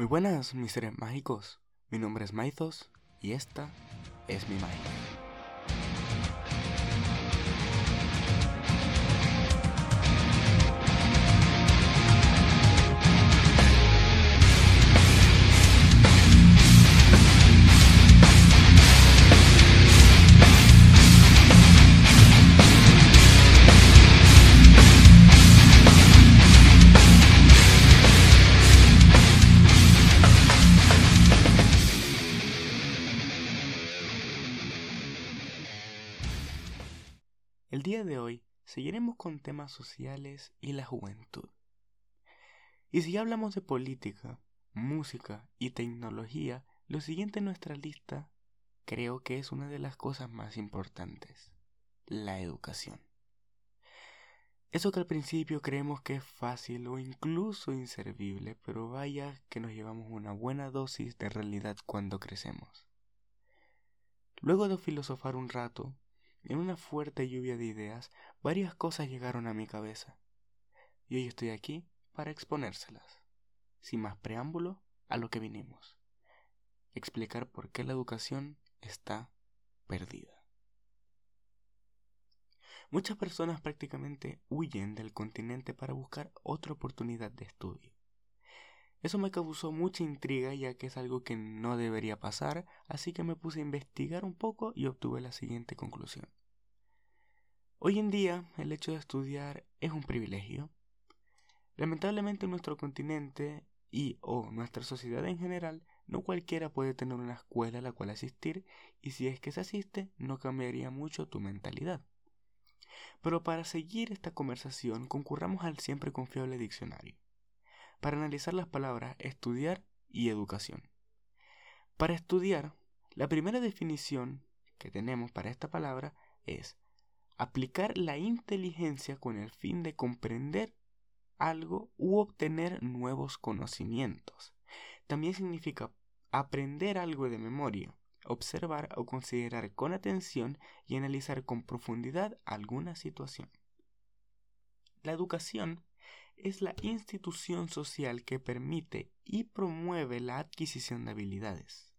Muy buenas, mis seres mágicos. Mi nombre es Maizos y esta es mi magia. Día de hoy seguiremos con temas sociales y la juventud. Y si hablamos de política, música y tecnología, lo siguiente en nuestra lista creo que es una de las cosas más importantes, la educación. Eso que al principio creemos que es fácil o incluso inservible, pero vaya que nos llevamos una buena dosis de realidad cuando crecemos. Luego de filosofar un rato, en una fuerte lluvia de ideas, varias cosas llegaron a mi cabeza. Y hoy estoy aquí para exponérselas. Sin más preámbulo, a lo que vinimos. Explicar por qué la educación está perdida. Muchas personas prácticamente huyen del continente para buscar otra oportunidad de estudio. Eso me causó mucha intriga ya que es algo que no debería pasar, así que me puse a investigar un poco y obtuve la siguiente conclusión. Hoy en día el hecho de estudiar es un privilegio. Lamentablemente en nuestro continente y o nuestra sociedad en general, no cualquiera puede tener una escuela a la cual asistir y si es que se asiste no cambiaría mucho tu mentalidad. Pero para seguir esta conversación concurramos al siempre confiable diccionario para analizar las palabras estudiar y educación. Para estudiar, la primera definición que tenemos para esta palabra es aplicar la inteligencia con el fin de comprender algo u obtener nuevos conocimientos. También significa aprender algo de memoria, observar o considerar con atención y analizar con profundidad alguna situación. La educación es la institución social que permite y promueve la adquisición de habilidades,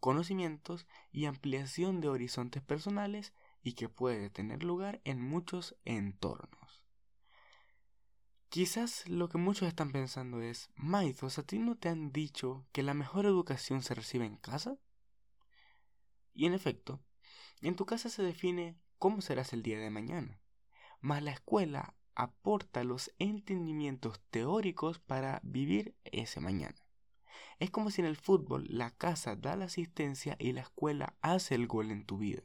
conocimientos y ampliación de horizontes personales y que puede tener lugar en muchos entornos. Quizás lo que muchos están pensando es, Maizos, ¿a ti no te han dicho que la mejor educación se recibe en casa? Y en efecto, en tu casa se define cómo serás el día de mañana, mas la escuela aporta los entendimientos teóricos para vivir ese mañana. Es como si en el fútbol la casa da la asistencia y la escuela hace el gol en tu vida.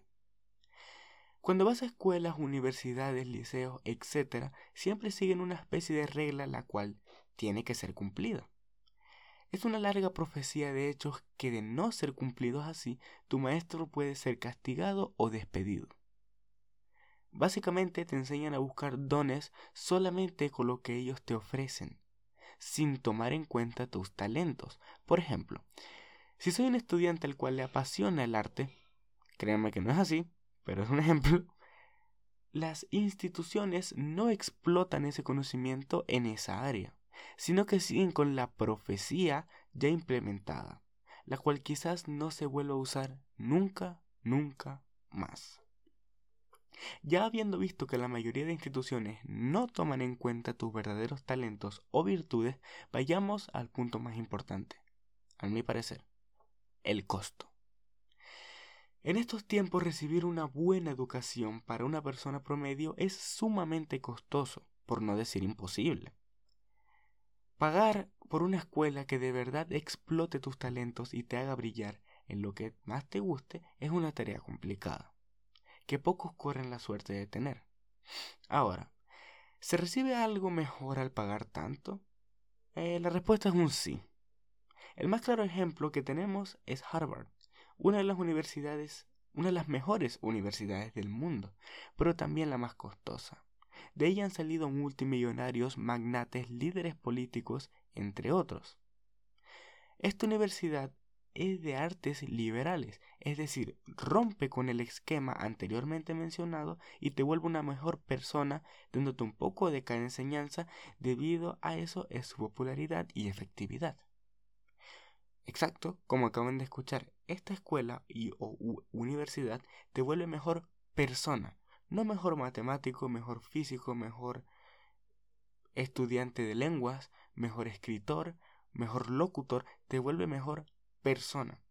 Cuando vas a escuelas, universidades, liceos, etc., siempre siguen una especie de regla la cual tiene que ser cumplida. Es una larga profecía de hechos que de no ser cumplidos así, tu maestro puede ser castigado o despedido. Básicamente te enseñan a buscar dones solamente con lo que ellos te ofrecen, sin tomar en cuenta tus talentos. Por ejemplo, si soy un estudiante al cual le apasiona el arte, créanme que no es así, pero es un ejemplo, las instituciones no explotan ese conocimiento en esa área, sino que siguen con la profecía ya implementada, la cual quizás no se vuelva a usar nunca, nunca más. Ya habiendo visto que la mayoría de instituciones no toman en cuenta tus verdaderos talentos o virtudes, vayamos al punto más importante, a mi parecer, el costo. En estos tiempos recibir una buena educación para una persona promedio es sumamente costoso, por no decir imposible. Pagar por una escuela que de verdad explote tus talentos y te haga brillar en lo que más te guste es una tarea complicada que pocos corren la suerte de tener. Ahora, ¿se recibe algo mejor al pagar tanto? Eh, la respuesta es un sí. El más claro ejemplo que tenemos es Harvard, una de las universidades, una de las mejores universidades del mundo, pero también la más costosa. De ella han salido multimillonarios, magnates, líderes políticos, entre otros. Esta universidad es de artes liberales, es decir, rompe con el esquema anteriormente mencionado y te vuelve una mejor persona, dándote un poco de cada enseñanza, debido a eso es su popularidad y efectividad. Exacto, como acaban de escuchar, esta escuela y o universidad te vuelve mejor persona, no mejor matemático, mejor físico, mejor estudiante de lenguas, mejor escritor, mejor locutor, te vuelve mejor persona,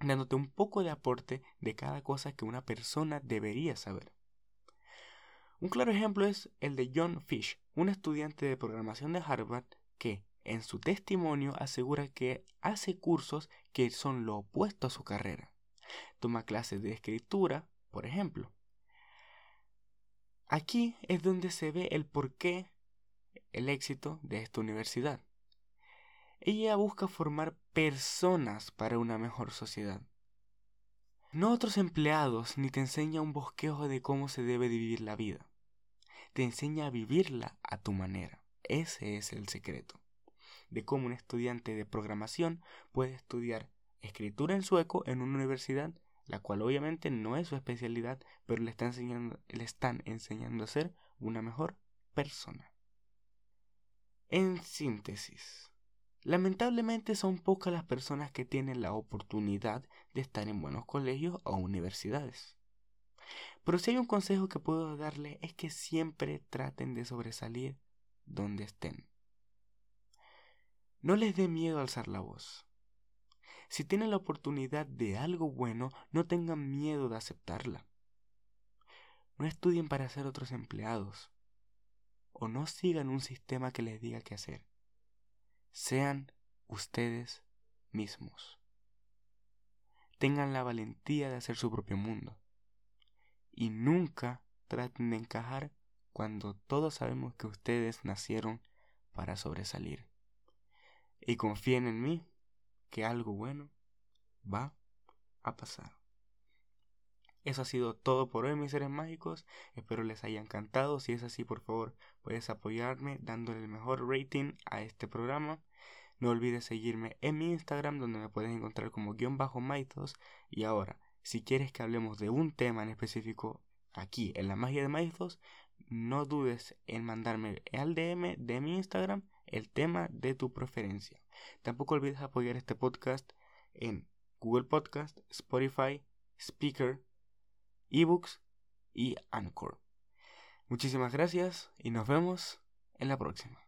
dándote un poco de aporte de cada cosa que una persona debería saber. Un claro ejemplo es el de John Fish, un estudiante de programación de Harvard que, en su testimonio, asegura que hace cursos que son lo opuesto a su carrera. Toma clases de escritura, por ejemplo. Aquí es donde se ve el porqué, el éxito de esta universidad. Ella busca formar personas para una mejor sociedad. No otros empleados ni te enseña un bosquejo de cómo se debe vivir la vida. Te enseña a vivirla a tu manera. Ese es el secreto. De cómo un estudiante de programación puede estudiar escritura en sueco en una universidad, la cual obviamente no es su especialidad, pero le, enseñando, le están enseñando a ser una mejor persona. En síntesis, Lamentablemente son pocas las personas que tienen la oportunidad de estar en buenos colegios o universidades. Pero si hay un consejo que puedo darle es que siempre traten de sobresalir donde estén. No les dé miedo alzar la voz. Si tienen la oportunidad de algo bueno, no tengan miedo de aceptarla. No estudien para ser otros empleados. O no sigan un sistema que les diga qué hacer sean ustedes mismos. Tengan la valentía de hacer su propio mundo. Y nunca traten de encajar cuando todos sabemos que ustedes nacieron para sobresalir. Y confíen en mí que algo bueno va a pasar. Eso ha sido todo por hoy, mis seres mágicos. Espero les haya encantado. Si es así, por favor, puedes apoyarme dándole el mejor rating a este programa. No olvides seguirme en mi Instagram, donde me puedes encontrar como guion bajo Maitos. Y ahora, si quieres que hablemos de un tema en específico aquí en la magia de Maitos, no dudes en mandarme al DM de mi Instagram el tema de tu preferencia. Tampoco olvides apoyar este podcast en Google Podcast, Spotify, Speaker, ebooks y Anchor. Muchísimas gracias y nos vemos en la próxima.